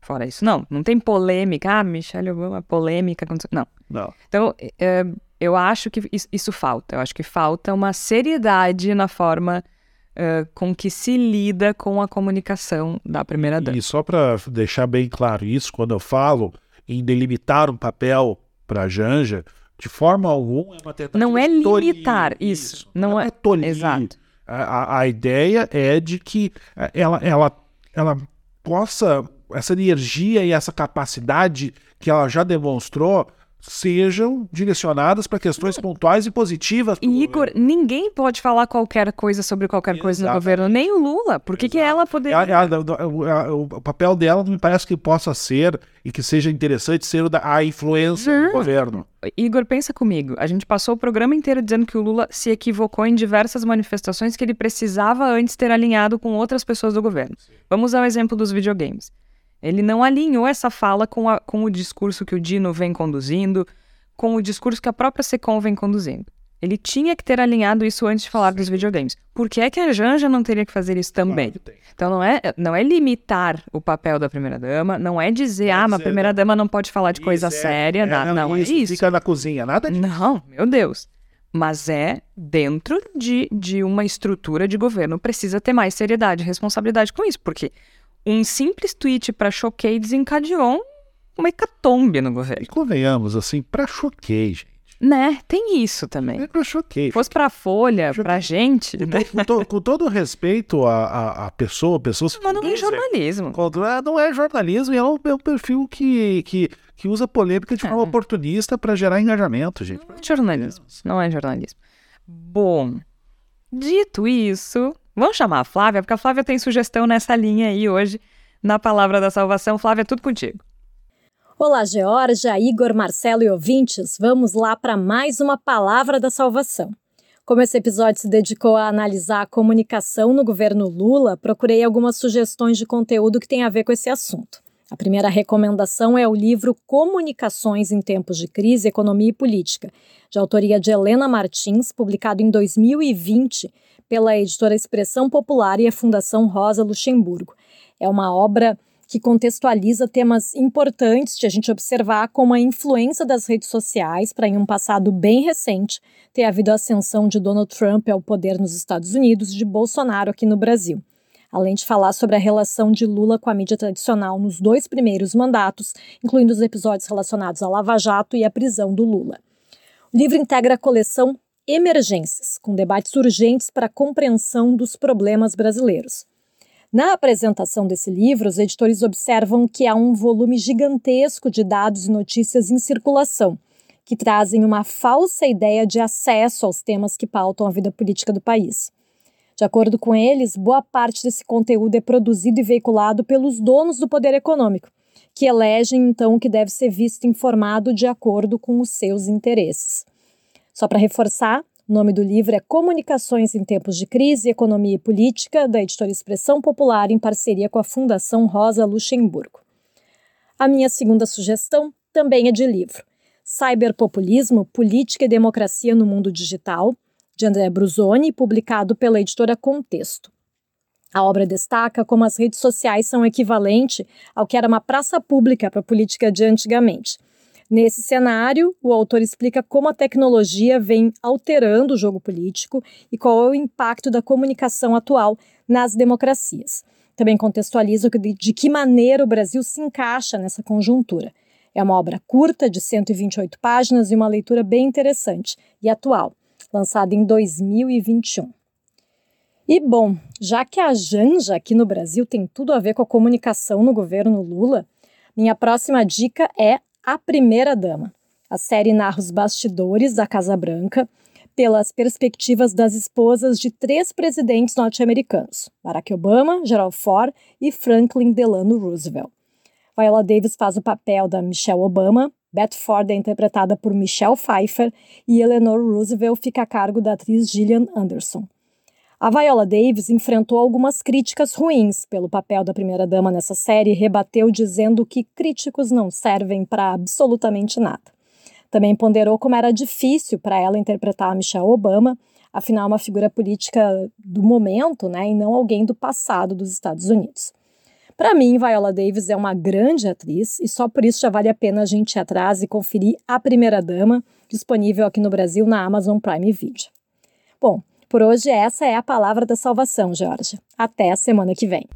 Fora isso, não. Não tem polêmica. Ah, Michelle Obama, polêmica. Não. Não. Então, é, eu acho que isso, falta. Eu acho que falta uma seriedade na forma uh, com que se lida com a comunicação da primeira-dama. E só para deixar bem claro isso, quando eu falo em delimitar um papel para a Janja, de forma alguma é uma tentativa Não é limitar isso. isso. Não, não é, é tolir. Exato. A, a, a ideia é de que ela, ela, ela possa essa energia e essa capacidade que ela já demonstrou sejam direcionadas para questões pontuais e positivas. E Igor, ninguém pode falar qualquer coisa sobre qualquer coisa no governo, nem o Lula. Por que, que ela poderia. A, a, a, o papel dela não me parece que possa ser e que seja interessante ser a influência hum. do governo. Igor, pensa comigo. A gente passou o programa inteiro dizendo que o Lula se equivocou em diversas manifestações que ele precisava antes ter alinhado com outras pessoas do governo. Sim. Vamos ao exemplo dos videogames. Ele não alinhou essa fala com, a, com o discurso que o Dino vem conduzindo, com o discurso que a própria Secom vem conduzindo. Ele tinha que ter alinhado isso antes de falar dos videogames. Por que é que a Janja não teria que fazer isso também? Claro então não é, não é limitar o papel da primeira-dama, não é dizer, ah, mas a primeira-dama não pode falar de coisa é, séria. É, não, não, isso, é isso. Fica na cozinha, nada disso. Não, meu Deus. Mas é dentro de, de uma estrutura de governo. Precisa ter mais seriedade e responsabilidade com isso, porque um simples tweet para choquei desencadeou uma hecatombe no governo. E convenhamos, assim, para choquei, gente. Né? Tem isso também. Eu choquei. Se fosse pra Folha, Choquei. pra gente, Com, né? com to- com todo respeito à, à, à pessoa, pessoas Mas não é jornalismo. Ah, Não é jornalismo, é um, é um perfil que, que, que usa polêmica de forma É. oportunista para gerar engajamento, gente. Não é jornalismo. Não é jornalismo. Bom, dito isso, vamos chamar a Flávia, porque a Flávia tem sugestão nessa linha aí hoje, na Palavra da Salvação. Flávia, tudo contigo. Olá, Georgia, Igor, Marcelo e ouvintes. Vamos lá para mais uma Palavra da Salvação. Como esse episódio se dedicou a analisar a comunicação no governo Lula, procurei algumas sugestões de conteúdo que tem a ver com esse assunto. A primeira recomendação é o livro Comunicações em Tempos de Crise, Economia e Política, de autoria de Helena Martins, publicado em 2020 pela editora Expressão Popular e a Fundação Rosa Luxemburgo. É uma obra que contextualiza temas importantes de a gente observar como a influência das redes sociais para, em um passado bem recente, ter havido a ascensão de Donald Trump ao poder nos Estados Unidos e de Bolsonaro aqui no Brasil. Além de falar sobre a relação de Lula com a mídia tradicional nos dois primeiros mandatos, incluindo os episódios relacionados à Lava Jato e à prisão do Lula. O livro integra a coleção Emergências, com debates urgentes para a compreensão dos problemas brasileiros. Na apresentação desse livro, os editores observam que há um volume gigantesco de dados e notícias em circulação, que trazem uma falsa ideia de acesso aos temas que pautam a vida política do país. De acordo com eles, boa parte desse conteúdo é produzido e veiculado pelos donos do poder econômico, que elegem então o que deve ser visto e informado de acordo com os seus interesses. Só para reforçar, o nome do livro é Comunicações em Tempos de Crise, Economia e Política, da editora Expressão Popular, em parceria com a Fundação Rosa Luxemburgo. A minha segunda sugestão também é de livro. Cyberpopulismo, Política e Democracia no Mundo Digital, de André Brusoni, publicado pela editora Contexto. A obra destaca como as redes sociais são equivalente ao que era uma praça pública para a política de antigamente. Nesse cenário, o autor explica como a tecnologia vem alterando o jogo político e qual é o impacto da comunicação atual nas democracias. Também contextualiza de, que maneira o Brasil se encaixa nessa conjuntura. É uma obra curta, de 128 páginas e uma leitura bem interessante e atual, lançada em 2021. E bom, já que a Janja aqui no Brasil tem tudo a ver com a comunicação no governo Lula, minha próxima dica é A Primeira Dama. A série narra os bastidores da Casa Branca pelas perspectivas das esposas de três presidentes norte-americanos: Barack Obama, Gerald Ford e Franklin Delano Roosevelt. Viola Davis faz o papel da Michelle Obama, Beth Ford é interpretada por Michelle Pfeiffer e Eleanor Roosevelt fica a cargo da atriz Gillian Anderson. A Viola Davis enfrentou algumas críticas ruins pelo papel da primeira-dama nessa série e rebateu dizendo que críticos não servem para absolutamente nada. Também ponderou como era difícil para ela interpretar a Michelle Obama, afinal, uma figura política do momento né, e não alguém do passado dos Estados Unidos. Para mim, Viola Davis é uma grande atriz e só por isso já vale a pena a gente ir atrás e conferir A Primeira Dama, disponível aqui no Brasil na Amazon Prime Video. Bom, por hoje essa é a palavra da salvação, Georgia. Até a semana que vem.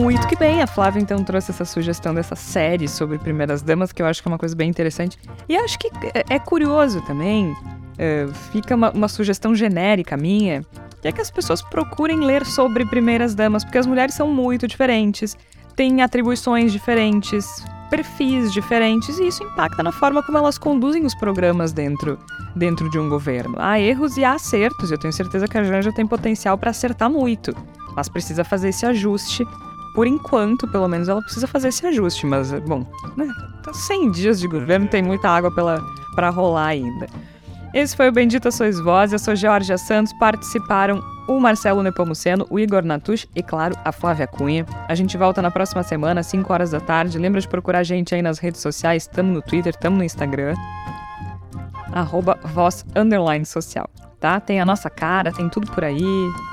Muito que bem, a Flávia então trouxe essa sugestão dessa série sobre primeiras damas, que eu acho que é uma coisa bem interessante. E acho que é curioso também, é, fica uma, uma sugestão genérica minha, que é que as pessoas procurem ler sobre primeiras damas, porque as mulheres são muito diferentes, têm atribuições diferentes, perfis diferentes, e isso impacta na forma como elas conduzem os programas dentro, dentro de um governo. Há erros e há acertos, eu tenho certeza que a Janja tem potencial para acertar muito, mas precisa fazer esse ajuste. Por enquanto, pelo menos, ela precisa fazer esse ajuste, mas, bom, né, tá 100 dias de governo, tem muita água para rolar ainda. Esse foi o Bendita Sois Vós, eu sou Georgia Santos, participaram o Marcelo Nepomuceno, o Igor Natush e, claro, a Flávia Cunha. A gente volta na próxima semana, às 5 horas da tarde. Lembra de procurar a gente aí nas redes sociais, tamo no Twitter, tamo no Instagram, arroba voz underline social. Tá? Tem a nossa cara, tem tudo por aí.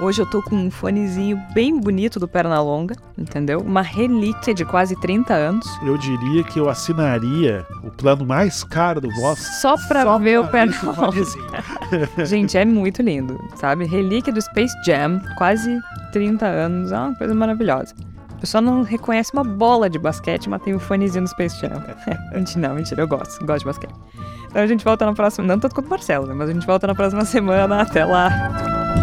Hoje eu tô com um fonezinho bem bonito do Pernalonga, entendeu? Uma relíquia de quase 30 anos. Eu diria que eu assinaria o plano mais caro do Voz. Só pra só ver o pra esse Pernalonga. Gente, é muito lindo, sabe? Relíquia do Space Jam, quase 30 anos, é uma coisa maravilhosa. A pessoa não reconhece uma bola de basquete, mas tem o fonezinho do Space Jam. mentira, não, mentira, eu gosto, gosto de basquete. Então a gente volta na próxima. Não tanto quanto o Marcelo, né? Mas a gente volta na próxima semana. Até lá.